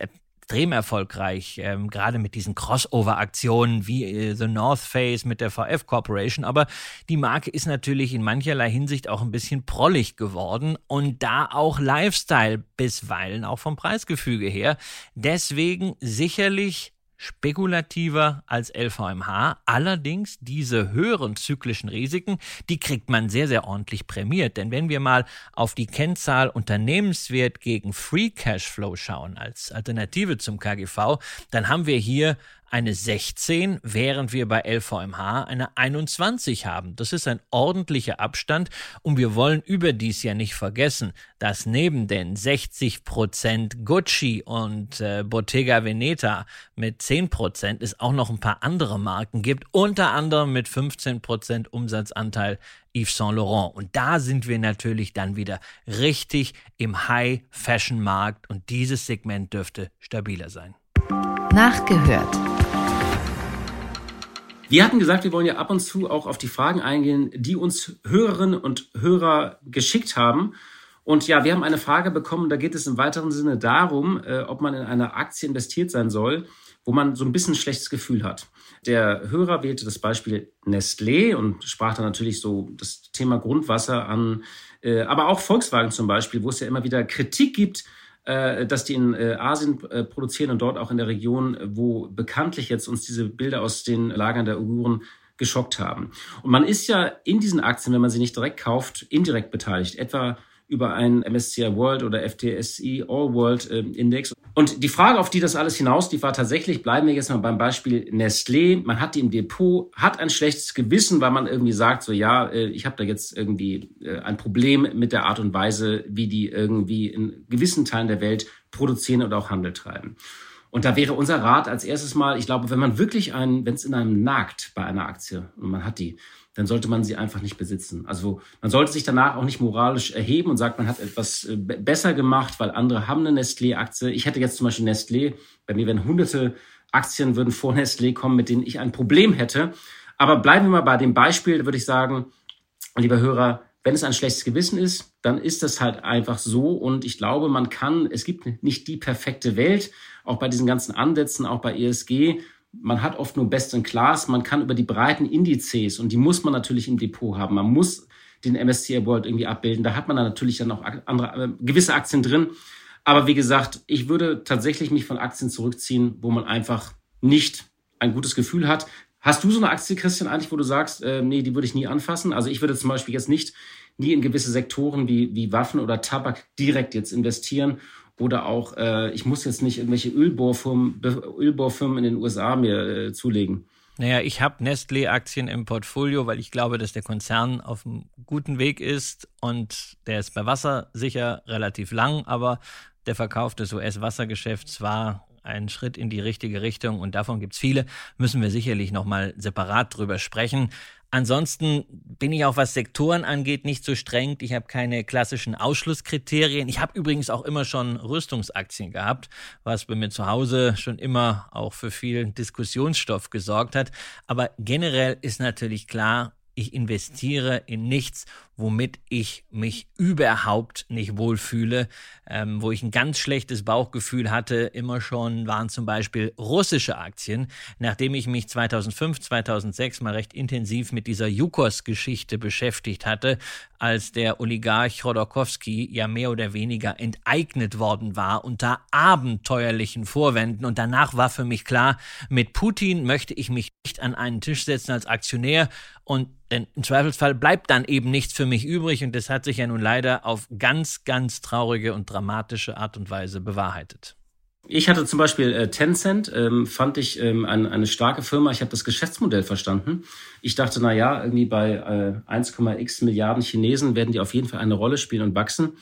extrem erfolgreich, ähm, gerade mit diesen Crossover-Aktionen wie äh, The North Face mit der VF Corporation. Aber die Marke ist natürlich in mancherlei Hinsicht auch ein bisschen prollig geworden und da auch Lifestyle bisweilen auch vom Preisgefüge her. Deswegen sicherlich spekulativer als LVMH. Allerdings diese höheren zyklischen Risiken, die kriegt man sehr, sehr ordentlich prämiert. Denn wenn wir mal auf die Kennzahl Unternehmenswert gegen Free Cashflow schauen als Alternative zum KGV, dann haben wir hier eine 16, während wir bei LVMH eine 21 haben. Das ist ein ordentlicher Abstand und wir wollen überdies ja nicht vergessen, dass neben den 60 Prozent Gucci und äh, Bottega Veneta mit 10 Prozent es auch noch ein paar andere Marken gibt, unter anderem mit 15 Prozent Umsatzanteil Yves Saint Laurent. Und da sind wir natürlich dann wieder richtig im High-Fashion-Markt und dieses Segment dürfte stabiler sein. Nachgehört. Wir hatten gesagt, wir wollen ja ab und zu auch auf die Fragen eingehen, die uns Hörerinnen und Hörer geschickt haben. Und ja, wir haben eine Frage bekommen, da geht es im weiteren Sinne darum, äh, ob man in eine Aktie investiert sein soll, wo man so ein bisschen ein schlechtes Gefühl hat. Der Hörer wählte das Beispiel Nestlé und sprach dann natürlich so das Thema Grundwasser an, äh, aber auch Volkswagen zum Beispiel, wo es ja immer wieder Kritik gibt, dass die in äh, Asien äh, produzieren und dort auch in der Region, wo bekanntlich jetzt uns diese Bilder aus den Lagern der Uiguren geschockt haben. Und man ist ja in diesen Aktien, wenn man sie nicht direkt kauft, indirekt beteiligt, etwa über einen MSCI World oder FTSE All World äh, Index. Und die Frage, auf die das alles hinaus, die war tatsächlich, bleiben wir jetzt mal beim Beispiel Nestlé. Man hat die im Depot, hat ein schlechtes Gewissen, weil man irgendwie sagt, so ja, äh, ich habe da jetzt irgendwie äh, ein Problem mit der Art und Weise, wie die irgendwie in gewissen Teilen der Welt produzieren oder auch Handel treiben. Und da wäre unser Rat als erstes mal, ich glaube, wenn man wirklich einen, wenn es in einem nagt bei einer Aktie und man hat die, dann sollte man sie einfach nicht besitzen. Also man sollte sich danach auch nicht moralisch erheben und sagt, man hat etwas äh, besser gemacht, weil andere haben eine Nestlé-Aktie. Ich hätte jetzt zum Beispiel Nestlé, bei mir wären hunderte Aktien würden vor Nestlé kommen, mit denen ich ein Problem hätte. Aber bleiben wir mal bei dem Beispiel, würde ich sagen, lieber Hörer, wenn es ein schlechtes Gewissen ist, dann ist das halt einfach so. Und ich glaube, man kann, es gibt nicht die perfekte Welt, auch bei diesen ganzen Ansätzen, auch bei ESG man hat oft nur Best in Class, man kann über die breiten Indizes und die muss man natürlich im Depot haben. Man muss den MSCI World irgendwie abbilden. Da hat man dann natürlich dann auch andere, äh, gewisse Aktien drin. Aber wie gesagt, ich würde tatsächlich mich von Aktien zurückziehen, wo man einfach nicht ein gutes Gefühl hat. Hast du so eine Aktie, Christian, eigentlich, wo du sagst, äh, nee, die würde ich nie anfassen? Also ich würde zum Beispiel jetzt nicht nie in gewisse Sektoren wie, wie Waffen oder Tabak direkt jetzt investieren oder auch, äh, ich muss jetzt nicht irgendwelche Ölbohrfirmen, Ölbohrfirmen in den USA mir äh, zulegen. Naja, ich habe Nestlé-Aktien im Portfolio, weil ich glaube, dass der Konzern auf einem guten Weg ist und der ist bei Wasser sicher relativ lang, aber der Verkauf des US-Wassergeschäfts war ein Schritt in die richtige Richtung und davon gibt's viele, müssen wir sicherlich nochmal separat drüber sprechen. Ansonsten bin ich auch, was Sektoren angeht, nicht so streng. Ich habe keine klassischen Ausschlusskriterien. Ich habe übrigens auch immer schon Rüstungsaktien gehabt, was bei mir zu Hause schon immer auch für viel Diskussionsstoff gesorgt hat. Aber generell ist natürlich klar, ich investiere in nichts, womit ich mich überhaupt nicht wohlfühle, ähm, wo ich ein ganz schlechtes Bauchgefühl hatte, immer schon waren zum Beispiel russische Aktien. Nachdem ich mich 2005, 2006 mal recht intensiv mit dieser Yukos-Geschichte beschäftigt hatte, als der Oligarch Chodorkowski ja mehr oder weniger enteignet worden war unter abenteuerlichen Vorwänden. Und danach war für mich klar, mit Putin möchte ich mich nicht an einen Tisch setzen als Aktionär und im Zweifelsfall bleibt dann eben nichts für mich übrig und das hat sich ja nun leider auf ganz, ganz traurige und dramatische Art und Weise bewahrheitet. Ich hatte zum Beispiel äh, Tencent, ähm, fand ich ähm, ein, eine starke Firma. Ich habe das Geschäftsmodell verstanden. Ich dachte, na ja, irgendwie bei äh, 1,x Milliarden Chinesen werden die auf jeden Fall eine Rolle spielen und wachsen.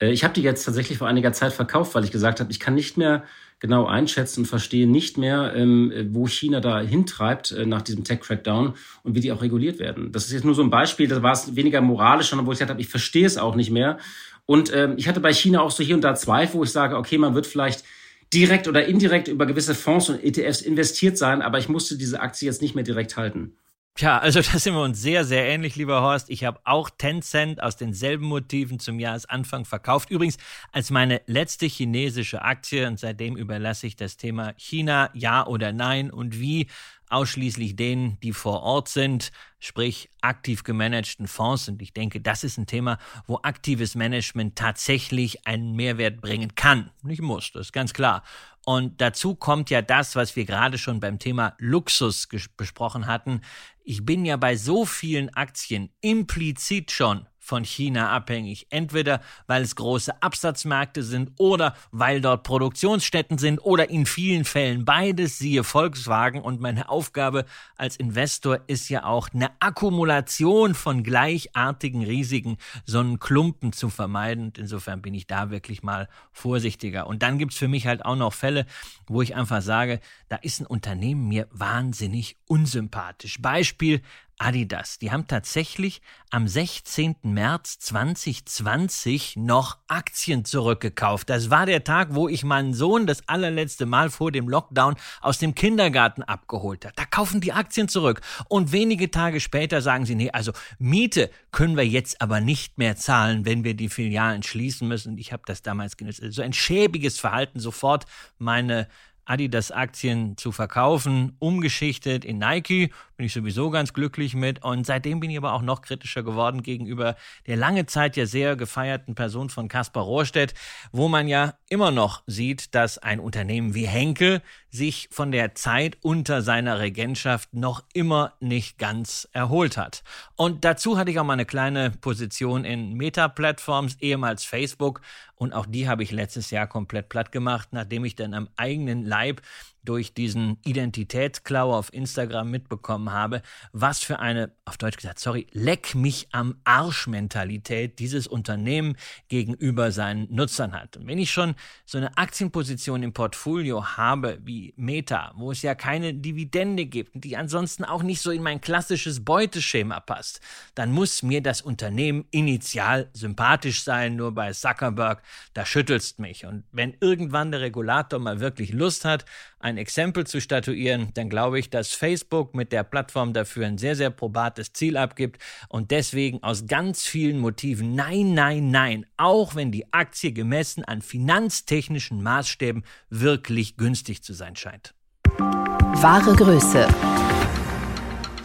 Äh, ich habe die jetzt tatsächlich vor einiger Zeit verkauft, weil ich gesagt habe, ich kann nicht mehr genau einschätzen und verstehe nicht mehr, ähm, wo China da hintreibt äh, nach diesem Tech-Crackdown und wie die auch reguliert werden. Das ist jetzt nur so ein Beispiel, da war es weniger moralisch, sondern wo ich gesagt habe, ich verstehe es auch nicht mehr. Und ähm, ich hatte bei China auch so hier und da Zweifel, wo ich sage, okay, man wird vielleicht direkt oder indirekt über gewisse Fonds und ETFs investiert sein, aber ich musste diese Aktie jetzt nicht mehr direkt halten. Tja, also (laughs) da sind wir uns sehr, sehr ähnlich, lieber Horst. Ich habe auch Tencent aus denselben Motiven zum Jahresanfang verkauft. Übrigens als meine letzte chinesische Aktie und seitdem überlasse ich das Thema China, ja oder nein und wie ausschließlich denen, die vor Ort sind, sprich aktiv gemanagten Fonds. Und ich denke, das ist ein Thema, wo aktives Management tatsächlich einen Mehrwert bringen kann. Nicht muss, das ist ganz klar. Und dazu kommt ja das, was wir gerade schon beim Thema Luxus besprochen hatten. Ich bin ja bei so vielen Aktien implizit schon von China abhängig. Entweder weil es große Absatzmärkte sind oder weil dort Produktionsstätten sind oder in vielen Fällen beides, siehe Volkswagen. Und meine Aufgabe als Investor ist ja auch eine Akkumulation von gleichartigen Risiken, so einen Klumpen zu vermeiden. Und insofern bin ich da wirklich mal vorsichtiger. Und dann gibt's für mich halt auch noch Fälle, wo ich einfach sage, da ist ein Unternehmen mir wahnsinnig unsympathisch. Beispiel Adidas. Die haben tatsächlich am 16. März 2020 noch Aktien zurückgekauft. Das war der Tag, wo ich meinen Sohn das allerletzte Mal vor dem Lockdown aus dem Kindergarten abgeholt habe. Da kaufen die Aktien zurück. Und wenige Tage später sagen sie, nee, also Miete können wir jetzt aber nicht mehr zahlen, wenn wir die Filialen schließen müssen. Ich habe das damals genutzt. So also ein schäbiges Verhalten, sofort meine Adidas-Aktien zu verkaufen, umgeschichtet in Nike. Bin ich sowieso ganz glücklich mit. Und seitdem bin ich aber auch noch kritischer geworden gegenüber der lange Zeit ja sehr gefeierten Person von Kaspar Rohrstedt, wo man ja immer noch sieht, dass ein Unternehmen wie Henkel sich von der Zeit unter seiner Regentschaft noch immer nicht ganz erholt hat. Und dazu hatte ich auch mal eine kleine Position in Meta-Plattforms, ehemals Facebook. Und auch die habe ich letztes Jahr komplett platt gemacht, nachdem ich dann am eigenen Leib durch diesen Identitätsklau auf Instagram mitbekommen habe, was für eine, auf Deutsch gesagt, sorry, leck mich am Arsch Mentalität dieses Unternehmen gegenüber seinen Nutzern hat. Und wenn ich schon so eine Aktienposition im Portfolio habe wie Meta, wo es ja keine Dividende gibt die ansonsten auch nicht so in mein klassisches Beuteschema passt, dann muss mir das Unternehmen initial sympathisch sein, nur bei Zuckerberg, da schüttelst mich. Und wenn irgendwann der Regulator mal wirklich Lust hat, ein Exempel zu statuieren, dann glaube ich, dass Facebook mit der Plattform dafür ein sehr, sehr probates Ziel abgibt und deswegen aus ganz vielen Motiven nein, nein, nein, auch wenn die Aktie gemessen an finanztechnischen Maßstäben wirklich günstig zu sein scheint. Wahre Größe.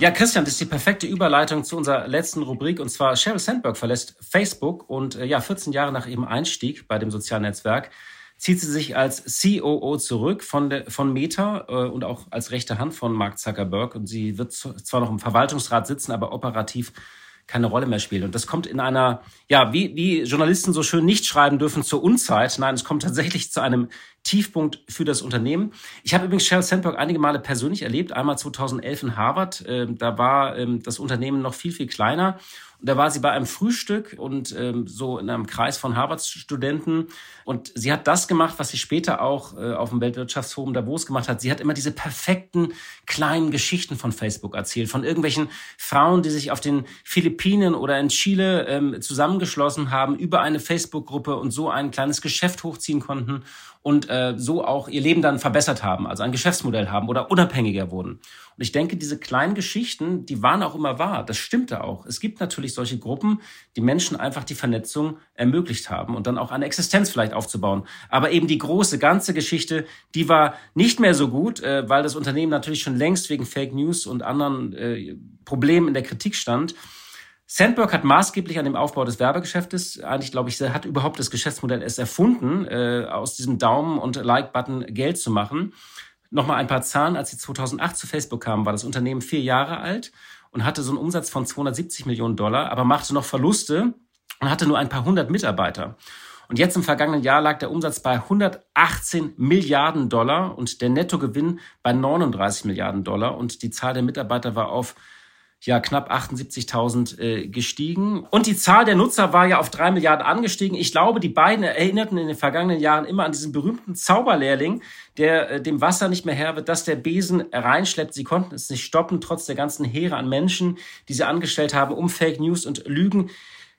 Ja, Christian, das ist die perfekte Überleitung zu unserer letzten Rubrik und zwar Sheryl Sandberg verlässt Facebook und äh, ja, 14 Jahre nach ihrem Einstieg bei dem sozialen Netzwerk zieht sie sich als COO zurück von, der, von Meta äh, und auch als rechte Hand von Mark Zuckerberg. Und sie wird zwar noch im Verwaltungsrat sitzen, aber operativ keine Rolle mehr spielen. Und das kommt in einer, ja, wie, wie Journalisten so schön nicht schreiben dürfen zur Unzeit. Nein, es kommt tatsächlich zu einem Tiefpunkt für das Unternehmen. Ich habe übrigens Sheryl Sandberg einige Male persönlich erlebt. Einmal 2011 in Harvard. Äh, da war ähm, das Unternehmen noch viel, viel kleiner. Und da war sie bei einem Frühstück und ähm, so in einem Kreis von Harvard-Studenten. Und sie hat das gemacht, was sie später auch äh, auf dem Weltwirtschaftsforum Davos gemacht hat. Sie hat immer diese perfekten kleinen Geschichten von Facebook erzählt, von irgendwelchen Frauen, die sich auf den Philippinen oder in Chile ähm, zusammengeschlossen haben über eine Facebook-Gruppe und so ein kleines Geschäft hochziehen konnten und äh, so auch ihr Leben dann verbessert haben, also ein Geschäftsmodell haben oder unabhängiger wurden. Und ich denke, diese kleinen Geschichten, die waren auch immer wahr. Das stimmte auch. Es gibt natürlich solche Gruppen, die Menschen einfach die Vernetzung ermöglicht haben und dann auch eine Existenz vielleicht aufzubauen. Aber eben die große ganze Geschichte, die war nicht mehr so gut, äh, weil das Unternehmen natürlich schon längst wegen Fake News und anderen äh, Problemen in der Kritik stand. Sandberg hat maßgeblich an dem Aufbau des Werbegeschäftes, eigentlich glaube ich, hat überhaupt das Geschäftsmodell erst erfunden, äh, aus diesem Daumen und Like-Button Geld zu machen. Nochmal ein paar Zahlen. Als sie 2008 zu Facebook kamen, war das Unternehmen vier Jahre alt und hatte so einen Umsatz von 270 Millionen Dollar, aber machte noch Verluste und hatte nur ein paar hundert Mitarbeiter. Und jetzt im vergangenen Jahr lag der Umsatz bei 118 Milliarden Dollar und der Nettogewinn bei 39 Milliarden Dollar und die Zahl der Mitarbeiter war auf ja knapp 78.000 äh, gestiegen. Und die Zahl der Nutzer war ja auf drei Milliarden angestiegen. Ich glaube, die beiden erinnerten in den vergangenen Jahren immer an diesen berühmten Zauberlehrling, der äh, dem Wasser nicht mehr Herr wird, dass der Besen reinschleppt. Sie konnten es nicht stoppen, trotz der ganzen Heere an Menschen, die sie angestellt haben, um Fake News und Lügen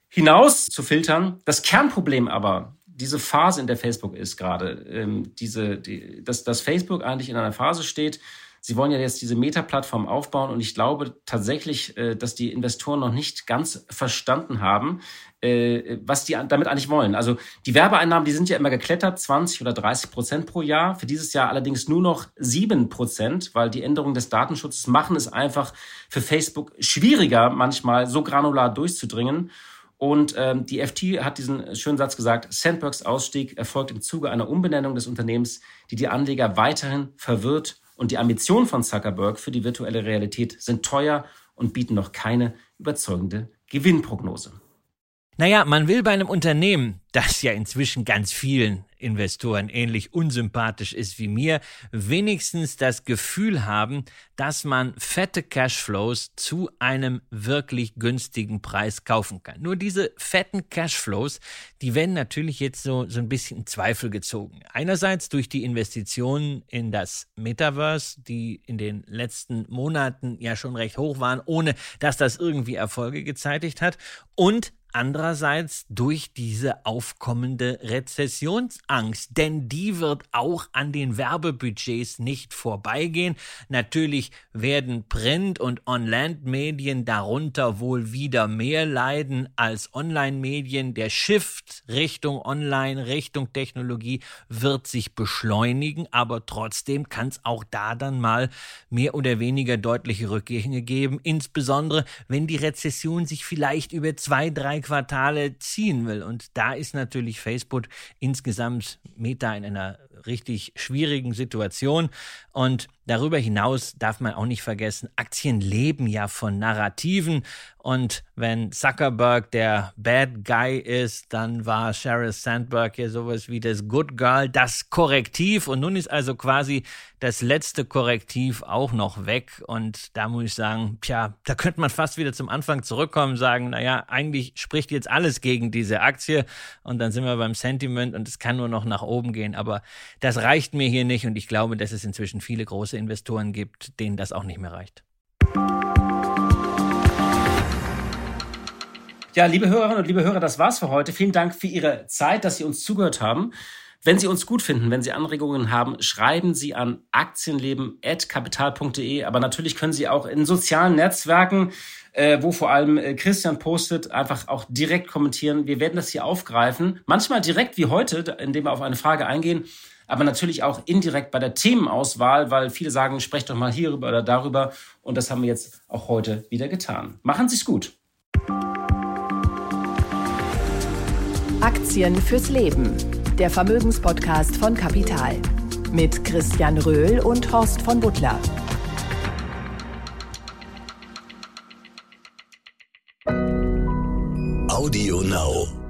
hinaus zu filtern. Das Kernproblem aber, diese Phase, in der Facebook ist gerade, ähm, diese, die, dass, dass Facebook eigentlich in einer Phase steht, Sie wollen ja jetzt diese Meta-Plattform aufbauen und ich glaube tatsächlich, äh, dass die Investoren noch nicht ganz verstanden haben, äh, was die damit eigentlich wollen. Also die Werbeeinnahmen, die sind ja immer geklettert, 20 oder 30 Prozent pro Jahr. Für dieses Jahr allerdings nur noch 7 Prozent, weil die Änderungen des Datenschutzes machen es einfach für Facebook schwieriger, manchmal so granular durchzudringen. Und ähm, die FT hat diesen schönen Satz gesagt, Sandbergs Ausstieg erfolgt im Zuge einer Umbenennung des Unternehmens, die die Anleger weiterhin verwirrt und die Ambitionen von Zuckerberg für die virtuelle Realität sind teuer und bieten noch keine überzeugende Gewinnprognose. Naja, man will bei einem Unternehmen, das ja inzwischen ganz vielen Investoren ähnlich unsympathisch ist wie mir, wenigstens das Gefühl haben, dass man fette Cashflows zu einem wirklich günstigen Preis kaufen kann. Nur diese fetten Cashflows, die werden natürlich jetzt so, so ein bisschen in Zweifel gezogen. Einerseits durch die Investitionen in das Metaverse, die in den letzten Monaten ja schon recht hoch waren, ohne dass das irgendwie Erfolge gezeitigt hat. Und andererseits durch diese aufkommende Rezessionsangst, denn die wird auch an den Werbebudgets nicht vorbeigehen. Natürlich werden Print- und On-Land-Medien darunter wohl wieder mehr leiden als Online-Medien. Der Shift Richtung Online, Richtung Technologie wird sich beschleunigen, aber trotzdem kann es auch da dann mal mehr oder weniger deutliche Rückgänge geben, insbesondere wenn die Rezession sich vielleicht über zwei, drei Quartale ziehen will. Und da ist natürlich Facebook insgesamt Meta in einer richtig schwierigen Situation. Und darüber hinaus darf man auch nicht vergessen, Aktien leben ja von Narrativen. Und wenn Zuckerberg der Bad Guy ist, dann war Sheryl Sandberg ja sowas wie das Good Girl, das Korrektiv. Und nun ist also quasi das letzte Korrektiv auch noch weg. Und da muss ich sagen, tja, da könnte man fast wieder zum Anfang zurückkommen sagen, naja, eigentlich spricht jetzt alles gegen diese Aktie. Und dann sind wir beim Sentiment und es kann nur noch nach oben gehen. Aber das reicht mir hier nicht und ich glaube, dass es inzwischen viele große Investoren gibt, denen das auch nicht mehr reicht. Ja, liebe Hörerinnen und liebe Hörer, das war's für heute. Vielen Dank für Ihre Zeit, dass Sie uns zugehört haben. Wenn Sie uns gut finden, wenn Sie Anregungen haben, schreiben Sie an aktienleben.kapital.de. Aber natürlich können Sie auch in sozialen Netzwerken, äh, wo vor allem äh, Christian postet, einfach auch direkt kommentieren. Wir werden das hier aufgreifen. Manchmal direkt wie heute, indem wir auf eine Frage eingehen aber natürlich auch indirekt bei der Themenauswahl, weil viele sagen, sprecht doch mal hierüber oder darüber. Und das haben wir jetzt auch heute wieder getan. Machen Sie es gut. Aktien fürs Leben. Der Vermögenspodcast von Kapital. Mit Christian Röhl und Horst von Butler. Audio Now.